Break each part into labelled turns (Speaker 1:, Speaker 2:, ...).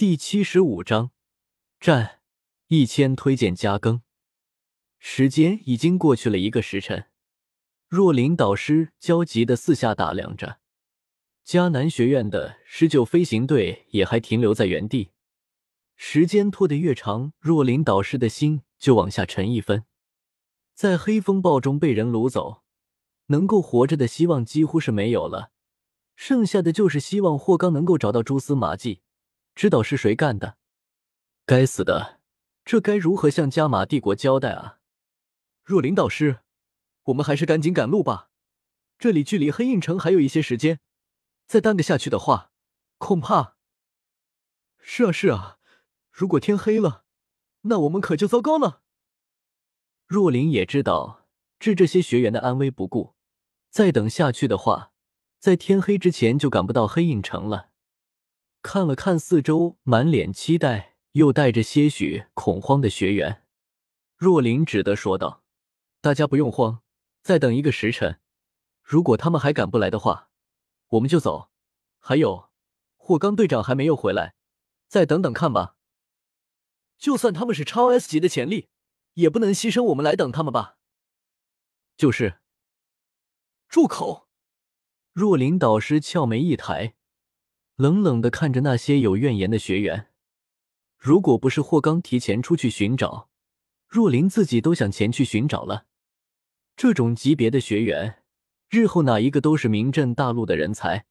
Speaker 1: 第七十五章，战一千推荐加更。时间已经过去了一个时辰，若琳导师焦急的四下打量着，迦南学院的十九飞行队也还停留在原地。时间拖得越长，若琳导师的心就往下沉一分。在黑风暴中被人掳走，能够活着的希望几乎是没有了，剩下的就是希望霍刚能够找到蛛丝马迹。知道是谁干的？该死的，这该如何向加玛帝国交代啊？若琳导师，我们还是赶紧赶路吧。这里距离黑印城还有一些时间，再耽搁下去的话，恐怕……是啊，是啊，如果天黑了，那我们可就糟糕了。若琳也知道置这些学员的安危不顾，再等下去的话，在天黑之前就赶不到黑印城了。看了看四周，满脸期待又带着些许恐慌的学员，若琳只得说道：“大家不用慌，再等一个时辰，如果他们还赶不来的话，我们就走。还有，霍刚队长还没有回来，再等等看吧。就算他们是超 S 级的潜力，也不能牺牲我们来等他们吧。”就是。住口！若琳导师俏眉一抬。冷冷的看着那些有怨言的学员，如果不是霍刚提前出去寻找，若琳自己都想前去寻找了。这种级别的学员，日后哪一个都是名震大陆的人才。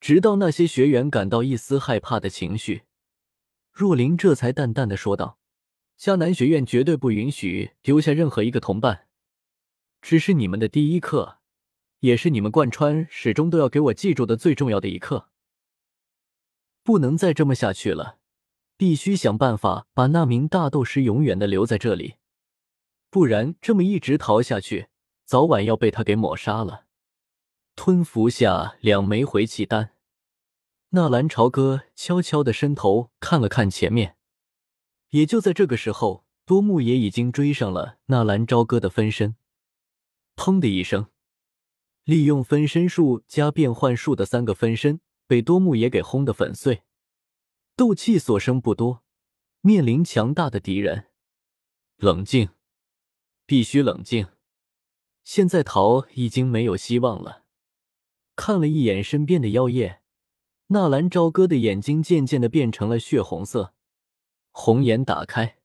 Speaker 1: 直到那些学员感到一丝害怕的情绪，若琳这才淡淡的说道：“迦南学院绝对不允许丢下任何一个同伴，只是你们的第一课，也是你们贯穿始终都要给我记住的最重要的一课。”不能再这么下去了，必须想办法把那名大斗师永远的留在这里，不然这么一直逃下去，早晚要被他给抹杀了。吞服下两枚回气丹，纳兰朝歌悄悄的伸头看了看前面，也就在这个时候，多木也已经追上了纳兰朝歌的分身。砰的一声，利用分身术加变幻术的三个分身。被多木也给轰得粉碎，斗气所剩不多，面临强大的敌人，冷静，必须冷静。现在逃已经没有希望了。看了一眼身边的妖夜，纳兰朝歌的眼睛渐渐的变成了血红色，红眼打开，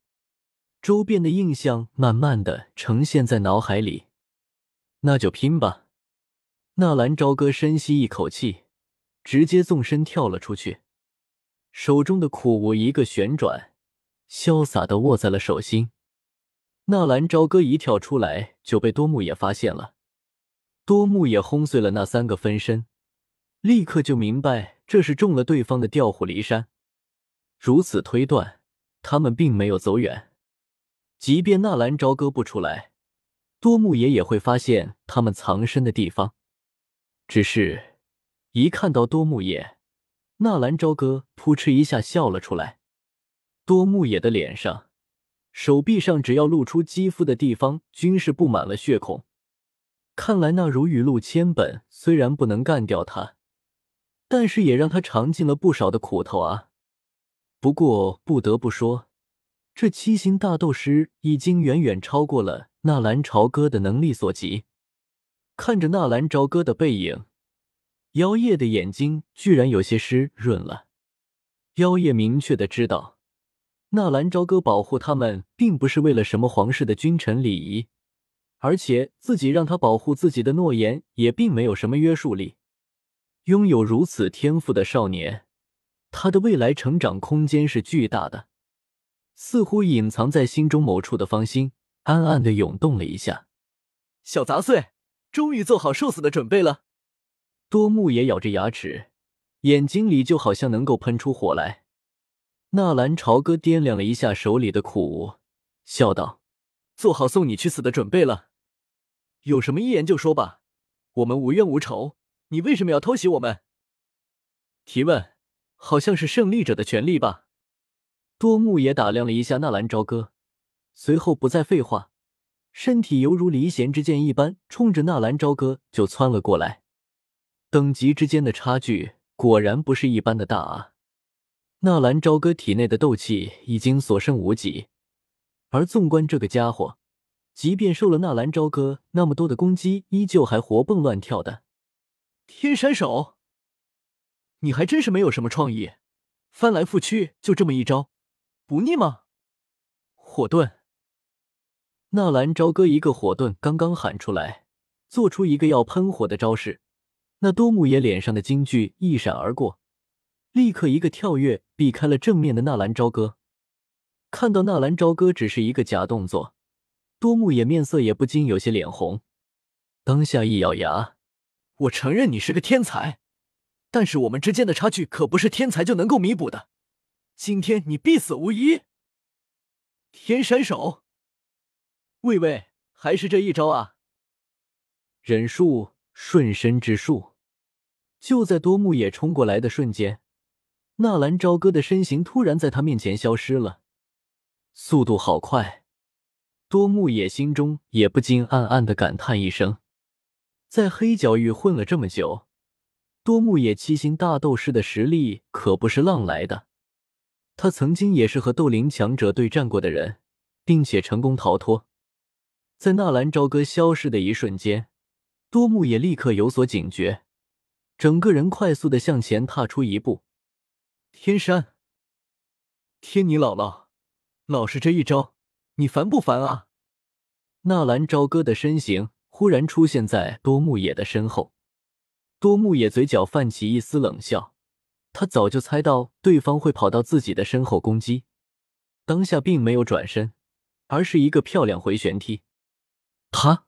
Speaker 1: 周边的印象慢慢的呈现在脑海里。那就拼吧！纳兰朝歌深吸一口气。直接纵身跳了出去，手中的苦无一个旋转，潇洒的握在了手心。纳兰朝歌一跳出来就被多木野发现了，多木野轰碎了那三个分身，立刻就明白这是中了对方的调虎离山。如此推断，他们并没有走远，即便纳兰朝歌不出来，多木野也会发现他们藏身的地方，只是。一看到多木野，纳兰朝歌扑哧一下笑了出来。多木野的脸上、手臂上，只要露出肌肤的地方，均是布满了血孔。看来那如雨露千本虽然不能干掉他，但是也让他尝尽了不少的苦头啊。不过不得不说，这七星大斗师已经远远超过了纳兰朝歌的能力所及。看着纳兰朝歌的背影。妖夜的眼睛居然有些湿润了。妖夜明确的知道，纳兰朝歌保护他们，并不是为了什么皇室的君臣礼仪，而且自己让他保护自己的诺言也并没有什么约束力。拥有如此天赋的少年，他的未来成长空间是巨大的。似乎隐藏在心中某处的芳心暗暗的涌动了一下。小杂碎，终于做好受死的准备了。多木也咬着牙齿，眼睛里就好像能够喷出火来。纳兰朝歌掂量了一下手里的苦，笑道：“做好送你去死的准备了。有什么遗言就说吧，我们无冤无仇，你为什么要偷袭我们？”提问，好像是胜利者的权利吧？多木也打量了一下纳兰朝歌，随后不再废话，身体犹如离弦之箭一般，冲着纳兰朝歌就窜了过来。等级之间的差距果然不是一般的大啊！纳兰朝歌体内的斗气已经所剩无几，而纵观这个家伙，即便受了纳兰朝歌那么多的攻击，依旧还活蹦乱跳的。
Speaker 2: 天山手，你还真是没有什么创意，翻来覆去就这么一招，不腻吗？
Speaker 1: 火遁，纳兰朝歌一个火遁刚刚喊出来，做出一个要喷火的招式，那多木野脸上的惊惧一闪而过。立刻一个跳跃，避开了正面的纳兰朝歌。看到纳兰朝歌只是一个假动作，多木野面色也不禁有些脸红。当下一咬牙：“
Speaker 2: 我承认你是个天才，但是我们之间的差距可不是天才就能够弥补的。今天你必死无疑。”天山手，喂喂，还是这一招啊！
Speaker 1: 忍术，瞬身之术。就在多木野冲过来的瞬间。纳兰朝歌的身形突然在他面前消失了，速度好快，多木野心中也不禁暗暗的感叹一声：在黑角域混了这么久，多木野七星大斗士的实力可不是浪来的。他曾经也是和斗灵强者对战过的人，并且成功逃脱。在纳兰朝歌消失的一瞬间，多木野立刻有所警觉，整个人快速的向前踏出一步。
Speaker 2: 天山，天你姥姥，老是这一招，你烦不烦啊？
Speaker 1: 纳兰朝歌的身形忽然出现在多木野的身后，多木野嘴角泛起一丝冷笑，他早就猜到对方会跑到自己的身后攻击，当下并没有转身，而是一个漂亮回旋踢。他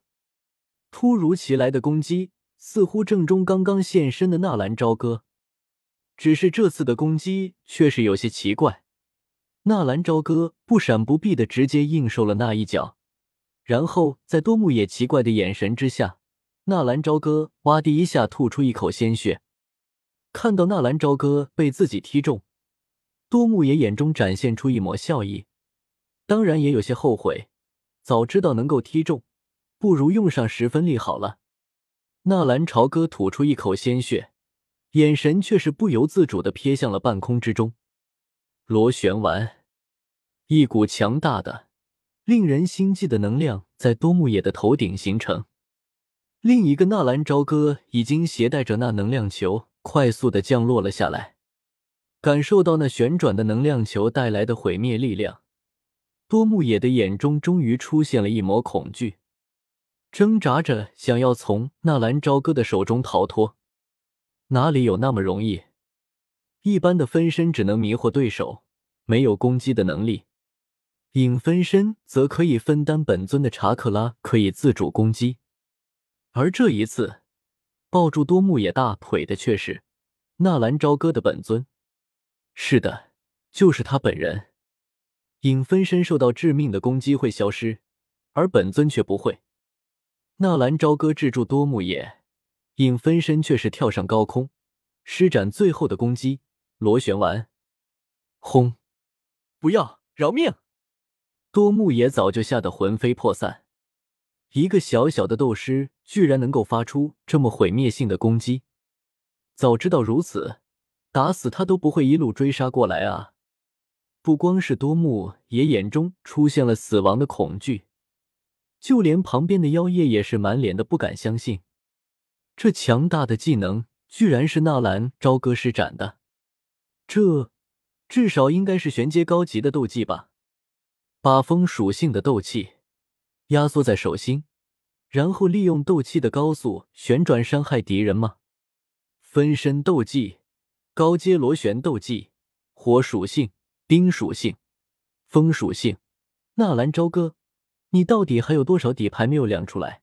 Speaker 1: 突如其来的攻击似乎正中刚刚现身的纳兰朝歌。只是这次的攻击却是有些奇怪，纳兰朝歌不闪不避的直接应受了那一脚，然后在多木野奇怪的眼神之下，纳兰朝歌哇的一下吐出一口鲜血。看到纳兰朝歌被自己踢中，多木野眼中展现出一抹笑意，当然也有些后悔，早知道能够踢中，不如用上十分力好了。纳兰朝歌吐出一口鲜血。眼神却是不由自主的瞥向了半空之中，螺旋丸，一股强大的、令人心悸的能量在多木野的头顶形成。另一个纳兰朝歌已经携带着那能量球快速的降落了下来，感受到那旋转的能量球带来的毁灭力量，多木野的眼中终于出现了一抹恐惧，挣扎着想要从纳兰朝歌的手中逃脱。哪里有那么容易？一般的分身只能迷惑对手，没有攻击的能力；影分身则可以分担本尊的查克拉，可以自主攻击。而这一次，抱住多木野大腿的却是纳兰朝歌的本尊。是的，就是他本人。影分身受到致命的攻击会消失，而本尊却不会。纳兰朝歌制住多木野。影分身却是跳上高空，施展最后的攻击——螺旋丸。轰！
Speaker 2: 不要饶命！
Speaker 1: 多木野早就吓得魂飞魄散。一个小小的斗师，居然能够发出这么毁灭性的攻击。早知道如此，打死他都不会一路追杀过来啊！不光是多木野眼中出现了死亡的恐惧，就连旁边的妖夜也是满脸的不敢相信。这强大的技能居然是纳兰朝歌施展的，这至少应该是玄阶高级的斗技吧？把风属性的斗气压缩在手心，然后利用斗气的高速旋转伤害敌人吗？分身斗技，高阶螺旋斗技，火属性、冰属性、风属性，纳兰朝歌，你到底还有多少底牌没有亮出来？